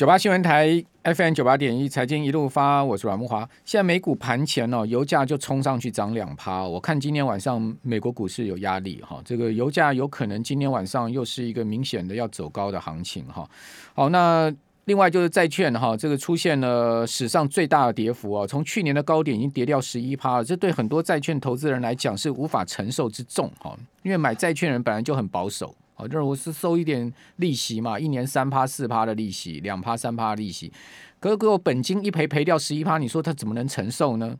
九八新闻台 FM 九八点一财经一路发，我是阮慕华。现在美股盘前哦，油价就冲上去涨两趴。我看今天晚上美国股市有压力哈，这个油价有可能今天晚上又是一个明显的要走高的行情哈。好，那。另外就是债券哈，这个出现了史上最大的跌幅啊，从去年的高点已经跌掉十一趴了，这对很多债券投资人来讲是无法承受之重哈，因为买债券人本来就很保守就是我是收一点利息嘛，一年三趴四趴的利息，两趴三趴利息，可是给我本金一赔赔掉十一趴，你说他怎么能承受呢？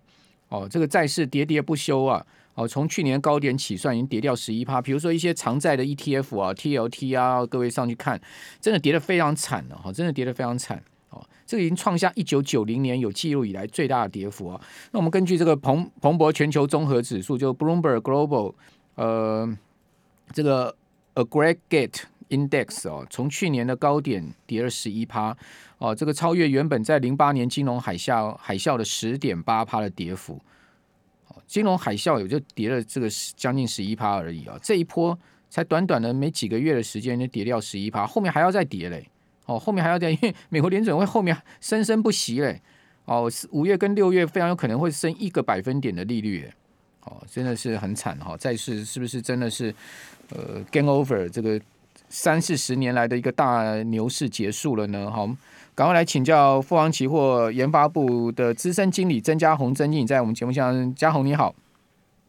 哦，这个债市跌跌不休啊。哦，从去年高点起算，已经跌掉十一趴。比如说一些长债的 ETF 啊、TLT 啊，各位上去看，真的跌得非常惨了哈，真的跌得非常惨哦。这个已经创下一九九零年有记录以来最大的跌幅啊。那我们根据这个彭彭博全球综合指数，就 Bloomberg Global 呃这个 Aggregate Index 哦，从去年的高点跌了十一趴哦，这个超越原本在零八年金融海啸海啸的十点八趴的跌幅。金融海啸也就跌了这个将近十一趴而已啊，这一波才短短的没几个月的时间就跌掉十一趴，后面还要再跌嘞，哦，后面还要再，因为美国联准会后面生生不息嘞，哦，五月跟六月非常有可能会升一个百分点的利率，哦，真的是很惨哈，债市是不是真的是呃 game over 这个三四十年来的一个大牛市结束了呢？好。赶快来请教富邦期货研发部的资深经理曾家宏曾经理，在我们节目上，家宏你好，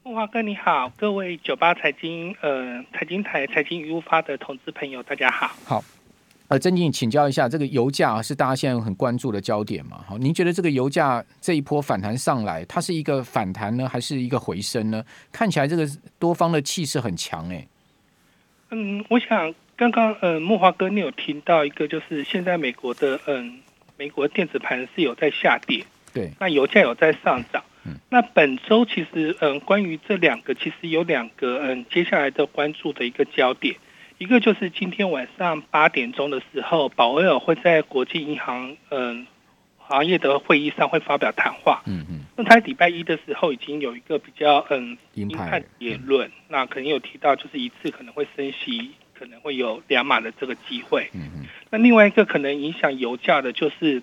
木华哥你好，各位九八财经呃财经台财经一路发的同志朋友大家好，好，呃曾经理请教一下，这个油价是大家现在很关注的焦点嘛？好，您觉得这个油价这一波反弹上来，它是一个反弹呢，还是一个回升呢？看起来这个多方的气势很强哎、欸，嗯，我想。刚刚呃，木华哥，你有听到一个，就是现在美国的嗯，美国电子盘是有在下跌，对，那油价有在上涨。嗯，那本周其实嗯，关于这两个，其实有两个嗯，接下来的关注的一个焦点，一个就是今天晚上八点钟的时候，保威尔会在国际银行嗯行业的会议上会发表谈话。嗯嗯，那他礼拜一的时候已经有一个比较嗯鹰派的言论，那可能有提到，就是一次可能会升息。可能会有两码的这个机会。嗯嗯。那另外一个可能影响油价的，就是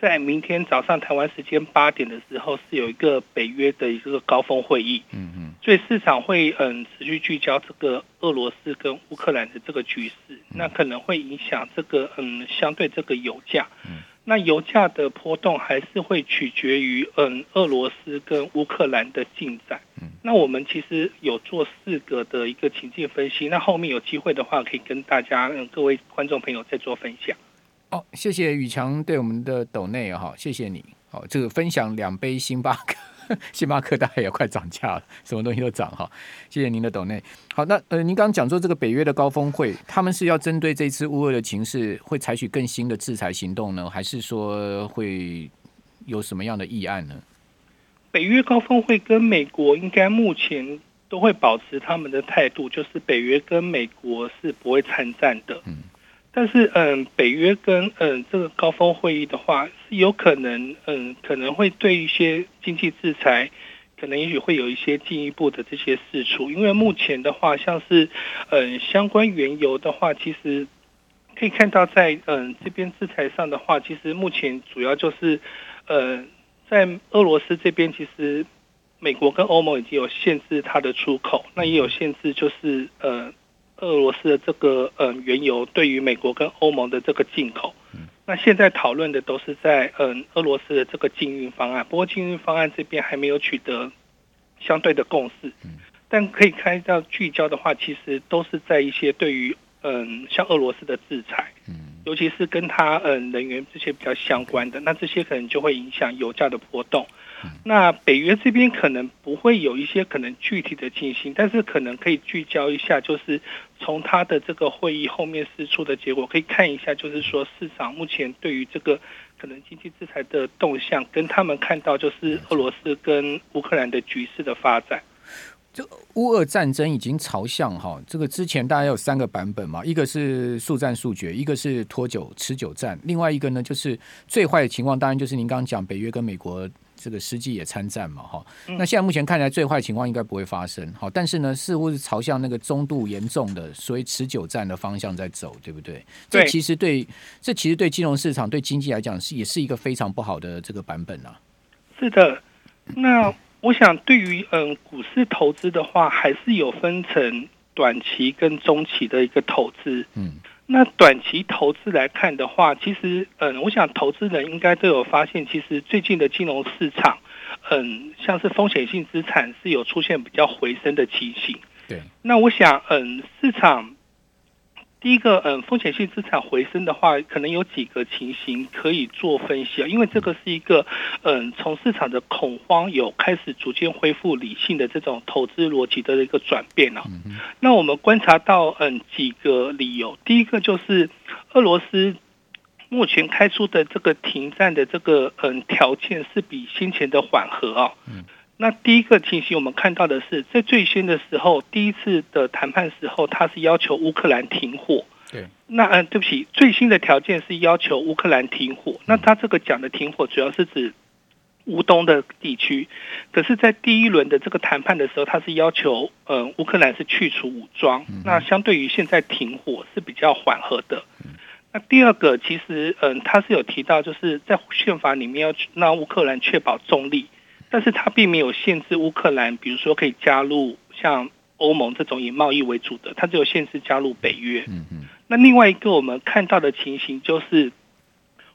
在明天早上台湾时间八点的时候，是有一个北约的一个高峰会议。嗯嗯。所以市场会嗯持续聚焦这个俄罗斯跟乌克兰的这个局势，那可能会影响这个嗯相对这个油价。嗯。那油价的波动还是会取决于嗯俄罗斯跟乌克兰的进展。嗯，那我们其实有做四个的一个情境分析，那后面有机会的话可以跟大家嗯各位观众朋友再做分享。哦，谢谢宇强对我们的抖内哈，谢谢你。好，这个分享两杯星巴克。星巴克大概也快涨价了，什么东西都涨哈。谢谢您的抖内。好，那呃，您刚刚讲说这个北约的高峰会，他们是要针对这次乌俄的情势，会采取更新的制裁行动呢，还是说会有什么样的议案呢？北约高峰会跟美国应该目前都会保持他们的态度，就是北约跟美国是不会参战的。嗯。但是，嗯，北约跟嗯这个高峰会议的话，是有可能，嗯，可能会对一些经济制裁，可能也许会有一些进一步的这些事出。因为目前的话，像是嗯相关原油的话，其实可以看到在嗯这边制裁上的话，其实目前主要就是，呃，在俄罗斯这边，其实美国跟欧盟已经有限制它的出口，那也有限制，就是呃。俄罗斯的这个嗯原油对于美国跟欧盟的这个进口，那现在讨论的都是在嗯俄罗斯的这个禁运方案，不过禁运方案这边还没有取得相对的共识，但可以看到聚焦的话，其实都是在一些对于嗯像俄罗斯的制裁，尤其是跟它嗯能源这些比较相关的，那这些可能就会影响油价的波动。那北约这边可能不会有一些可能具体的进行，但是可能可以聚焦一下，就是从他的这个会议后面释出的结果，可以看一下，就是说市场目前对于这个可能经济制裁的动向，跟他们看到就是俄罗斯跟乌克兰的局势的发展。这乌俄战争已经朝向哈，这个之前大概有三个版本嘛，一个是速战速决，一个是拖久持久战，另外一个呢就是最坏的情况，当然就是您刚刚讲北约跟美国。这个实际也参战嘛，哈、嗯。那现在目前看来，最坏情况应该不会发生，好，但是呢，似乎是朝向那个中度严重的所以持久战的方向在走，对不对？对。这其实对，这其实对金融市场、对经济来讲是也是一个非常不好的这个版本啊。是的，那我想对于嗯股市投资的话，还是有分成短期跟中期的一个投资。嗯。那短期投资来看的话，其实，嗯，我想投资人应该都有发现，其实最近的金融市场，嗯，像是风险性资产是有出现比较回升的情形。对。那我想，嗯，市场。第一个，嗯，风险性资产回升的话，可能有几个情形可以做分析啊，因为这个是一个，嗯，从市场的恐慌有开始逐渐恢复理性的这种投资逻辑的一个转变啊。那我们观察到，嗯，几个理由，第一个就是俄罗斯目前开出的这个停战的这个，嗯，条件是比先前的缓和啊。那第一个情形，我们看到的是，在最先的时候，第一次的谈判时候，他是要求乌克兰停火。对。那嗯，对不起，最新的条件是要求乌克兰停火。那他这个讲的停火，主要是指乌东的地区。可是，在第一轮的这个谈判的时候，他是要求嗯乌克兰是去除武装。那相对于现在停火是比较缓和的。那第二个，其实嗯，他是有提到，就是在宪法里面要让乌克兰确保中立。但是它并没有限制乌克兰，比如说可以加入像欧盟这种以贸易为主的，它只有限制加入北约。嗯嗯。那另外一个我们看到的情形就是，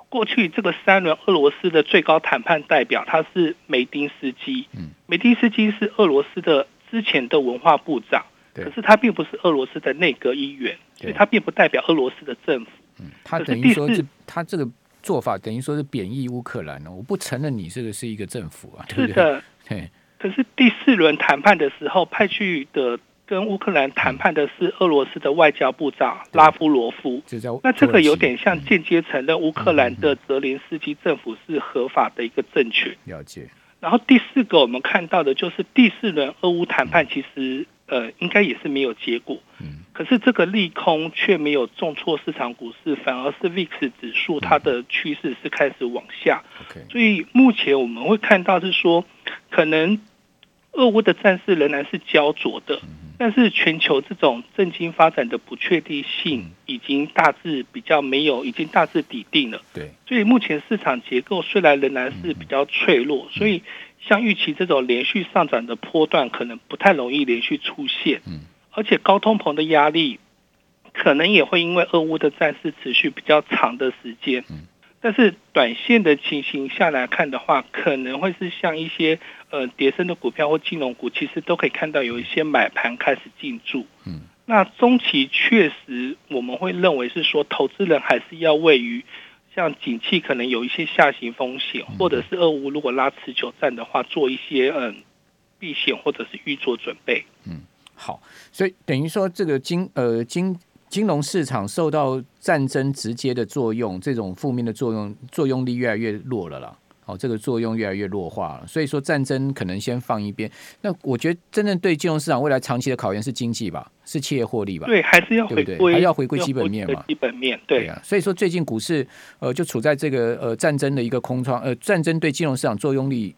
过去这个三轮俄罗斯的最高谈判代表他是梅丁斯基。嗯。梅丁斯基是俄罗斯的之前的文化部长，可是他并不是俄罗斯的内阁议员，所以他并不代表俄罗斯的政府。嗯。他等于说是他这个。做法等于说是贬义乌克兰呢，我不承认你这个是一个政府啊，对不对？是的，对。可是第四轮谈判的时候，派去的跟乌克兰谈判的是俄罗斯的外交部长拉夫罗夫，那这个有点像间接承认乌克兰的泽连斯基政府是合法的一个政权。了解。然后第四个我们看到的就是第四轮俄乌谈判，其实呃应该也是没有结果。嗯。可是这个利空却没有重挫市场股市，反而是 VIX 指数它的趋势是开始往下。所以目前我们会看到是说，可能俄乌的战事仍然是焦灼的，但是全球这种政经发展的不确定性已经大致比较没有，已经大致底定了。对，所以目前市场结构虽然仍然是比较脆弱，所以像预期这种连续上涨的波段，可能不太容易连续出现。而且高通膨的压力，可能也会因为俄乌的战事持续比较长的时间。但是短线的情形下来看的话，可能会是像一些呃跌升的股票或金融股，其实都可以看到有一些买盘开始进驻。嗯，那中期确实我们会认为是说，投资人还是要位于像景气可能有一些下行风险，或者是俄乌如果拉持久战的话，做一些嗯避险或者是预做准备。嗯。好，所以等于说，这个金呃金金融市场受到战争直接的作用，这种负面的作用作用力越来越弱了啦。好，这个作用越来越弱化了。所以说，战争可能先放一边。那我觉得，真正对金融市场未来长期的考验是经济吧，是企业获利吧？对，还是要回归，还要回归基本面嘛？基本面对，对啊。所以说，最近股市呃就处在这个呃战争的一个空窗，呃战争对金融市场作用力。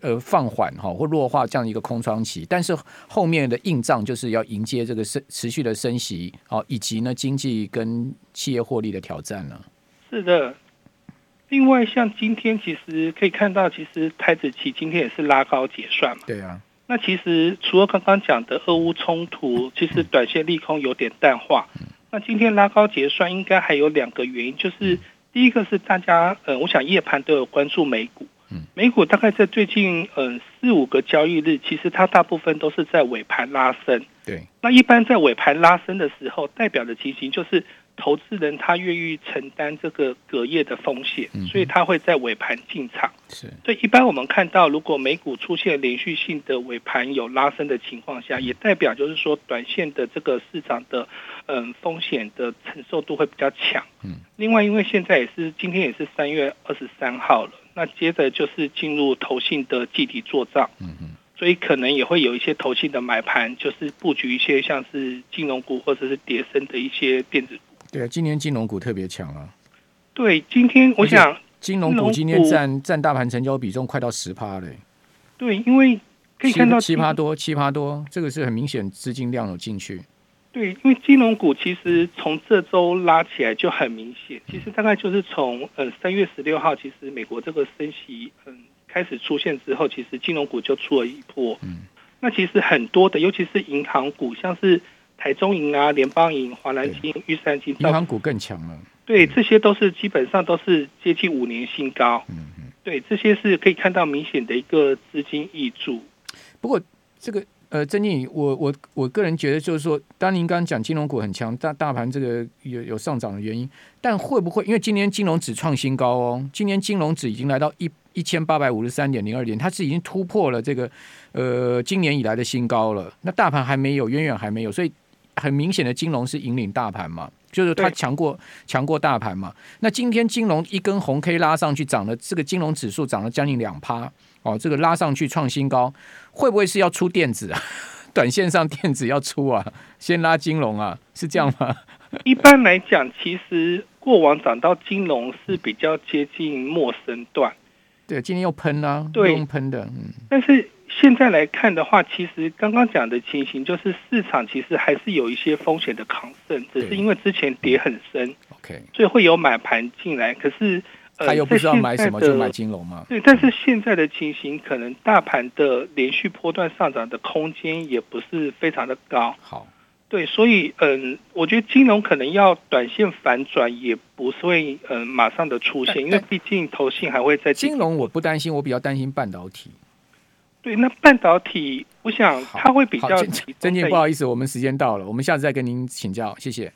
呃，放缓哈或弱化这样一个空窗期，但是后面的硬仗就是要迎接这个升持续的升息哦，以及呢经济跟企业获利的挑战呢。是的，另外像今天其实可以看到，其实台子期今天也是拉高结算嘛。对啊。那其实除了刚刚讲的俄乌冲突，其实短线利空有点淡化。嗯。那今天拉高结算，应该还有两个原因，就是第一个是大家呃，我想夜盘都有关注美股。美股大概在最近嗯四五个交易日，其实它大部分都是在尾盘拉升。对，那一般在尾盘拉升的时候，代表的情形就是投资人他愿意承担这个隔夜的风险，所以他会在尾盘进场。是，所以一般我们看到，如果美股出现连续性的尾盘有拉升的情况下，也代表就是说短线的这个市场的嗯风险的承受度会比较强。嗯，另外因为现在也是今天也是三月二十三号了。那接着就是进入投信的集体做账，嗯嗯，所以可能也会有一些投信的买盘，就是布局一些像是金融股或者是跌升的一些电子股。对啊，今年金融股特别强啊。对，今天我想金融股今天占占大盘成交比重快到十趴嘞。对，因为可以看到七趴多，七趴多，这个是很明显资金量有进去。对，因为金融股其实从这周拉起来就很明显，其实大概就是从呃三月十六号，其实美国这个升息嗯开始出现之后，其实金融股就出了一波。嗯，那其实很多的，尤其是银行股，像是台中银啊、联邦银、华南金、玉山金，银行股更强了。对，这些都是基本上都是接近五年新高。嗯嗯，对，这些是可以看到明显的一个资金挹注。不过这个。呃，曾经理，我我我个人觉得就是说，当您刚刚讲金融股很强，大大盘这个有有上涨的原因，但会不会因为今年金融指创新高哦？今年金融指已经来到一一千八百五十三点零二点，它是已经突破了这个呃今年以来的新高了。那大盘还没有，远远还没有，所以很明显的金融是引领大盘嘛，就是它强过强过大盘嘛。那今天金融一根红 K 拉上去，涨了这个金融指数涨了将近两趴。哦，这个拉上去创新高，会不会是要出电子啊？短线上电子要出啊，先拉金融啊，是这样吗？一般来讲，其实过往涨到金融是比较接近陌生段。对，今天又喷啊，对，又喷的。嗯。但是现在来看的话，其实刚刚讲的情形就是市场其实还是有一些风险的抗胜，只是因为之前跌很深，OK，所以会有买盘进来，可是。他又不知道买什么就买金融吗？对，但是现在的情形，可能大盘的连续波段上涨的空间也不是非常的高。好，对，所以嗯，我觉得金融可能要短线反转，也不是会嗯马上的出现，因为毕竟投信还会在金融，我不担心，我比较担心半导体。对，那半导体，我想它会比较。曾经不好意思，我们时间到了，我们下次再跟您请教，谢谢。